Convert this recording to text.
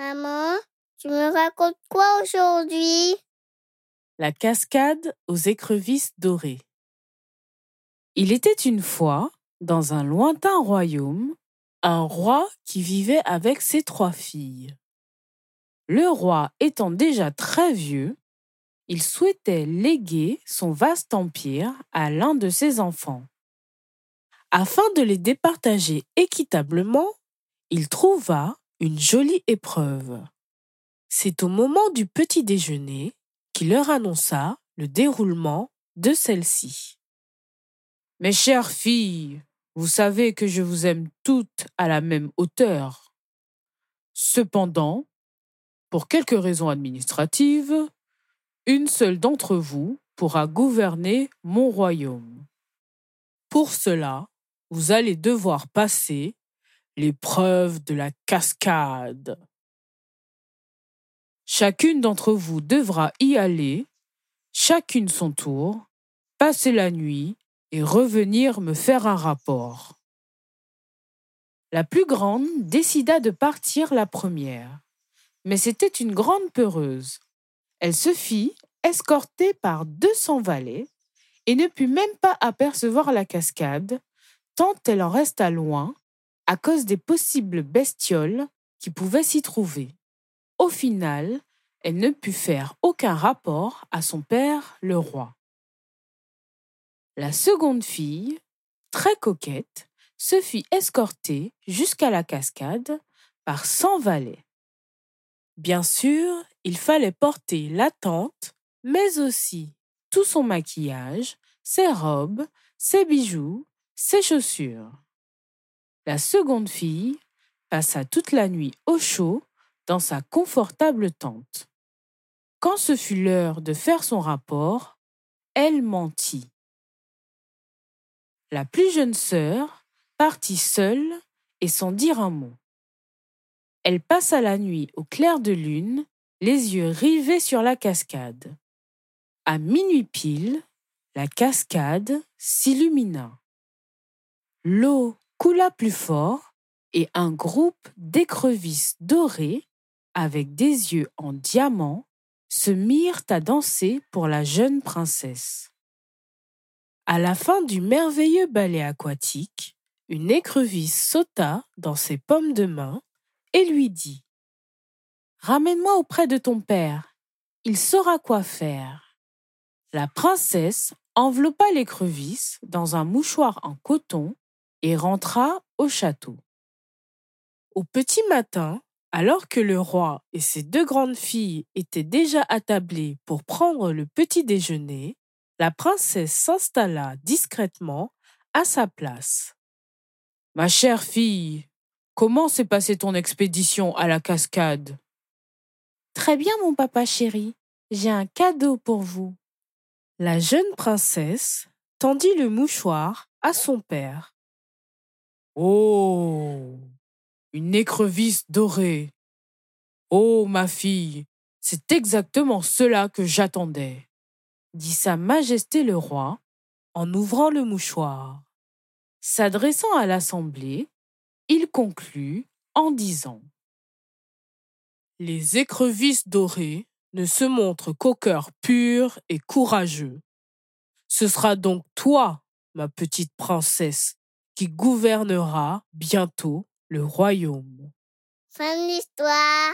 Maman, tu me racontes quoi aujourd'hui? La cascade aux écrevisses dorées. Il était une fois, dans un lointain royaume, un roi qui vivait avec ses trois filles. Le roi étant déjà très vieux, il souhaitait léguer son vaste empire à l'un de ses enfants. Afin de les départager équitablement, il trouva une jolie épreuve. C'est au moment du petit déjeuner qu'il leur annonça le déroulement de celle-ci. Mes chères filles, vous savez que je vous aime toutes à la même hauteur. Cependant, pour quelques raisons administratives, une seule d'entre vous pourra gouverner mon royaume. Pour cela, vous allez devoir passer l'épreuve de la cascade. Chacune d'entre vous devra y aller, chacune son tour, passer la nuit et revenir me faire un rapport. La plus grande décida de partir la première, mais c'était une grande peureuse. Elle se fit escorter par deux cents valets et ne put même pas apercevoir la cascade, tant elle en resta loin à cause des possibles bestioles qui pouvaient s'y trouver. Au final, elle ne put faire aucun rapport à son père, le roi. La seconde fille, très coquette, se fit escorter jusqu'à la cascade par cent valets. Bien sûr, il fallait porter la tente, mais aussi tout son maquillage, ses robes, ses bijoux, ses chaussures. La seconde fille passa toute la nuit au chaud dans sa confortable tente. Quand ce fut l'heure de faire son rapport, elle mentit. La plus jeune sœur partit seule et sans dire un mot. Elle passa la nuit au clair de lune, les yeux rivés sur la cascade. À minuit pile, la cascade s'illumina. L'eau coula plus fort et un groupe d'écrevisses dorées, avec des yeux en diamant, se mirent à danser pour la jeune princesse. À la fin du merveilleux ballet aquatique, une écrevisse sauta dans ses pommes de main et lui dit Ramène-moi auprès de ton père, il saura quoi faire. La princesse enveloppa l'écrevisse dans un mouchoir en coton et rentra au château. Au petit matin, alors que le roi et ses deux grandes filles étaient déjà attablés pour prendre le petit déjeuner, la princesse s'installa discrètement à sa place. Ma chère fille, comment s'est passée ton expédition à la cascade? Très bien, mon papa chéri. J'ai un cadeau pour vous. La jeune princesse tendit le mouchoir à son père. Oh Une écrevisse dorée. Oh, ma fille, c'est exactement cela que j'attendais dit Sa Majesté le roi en ouvrant le mouchoir. S'adressant à l'Assemblée, il conclut en disant Les écrevisses dorées ne se montrent qu'au cœur pur et courageux. Ce sera donc toi, ma petite princesse, qui gouvernera bientôt le royaume. Fin de l'histoire.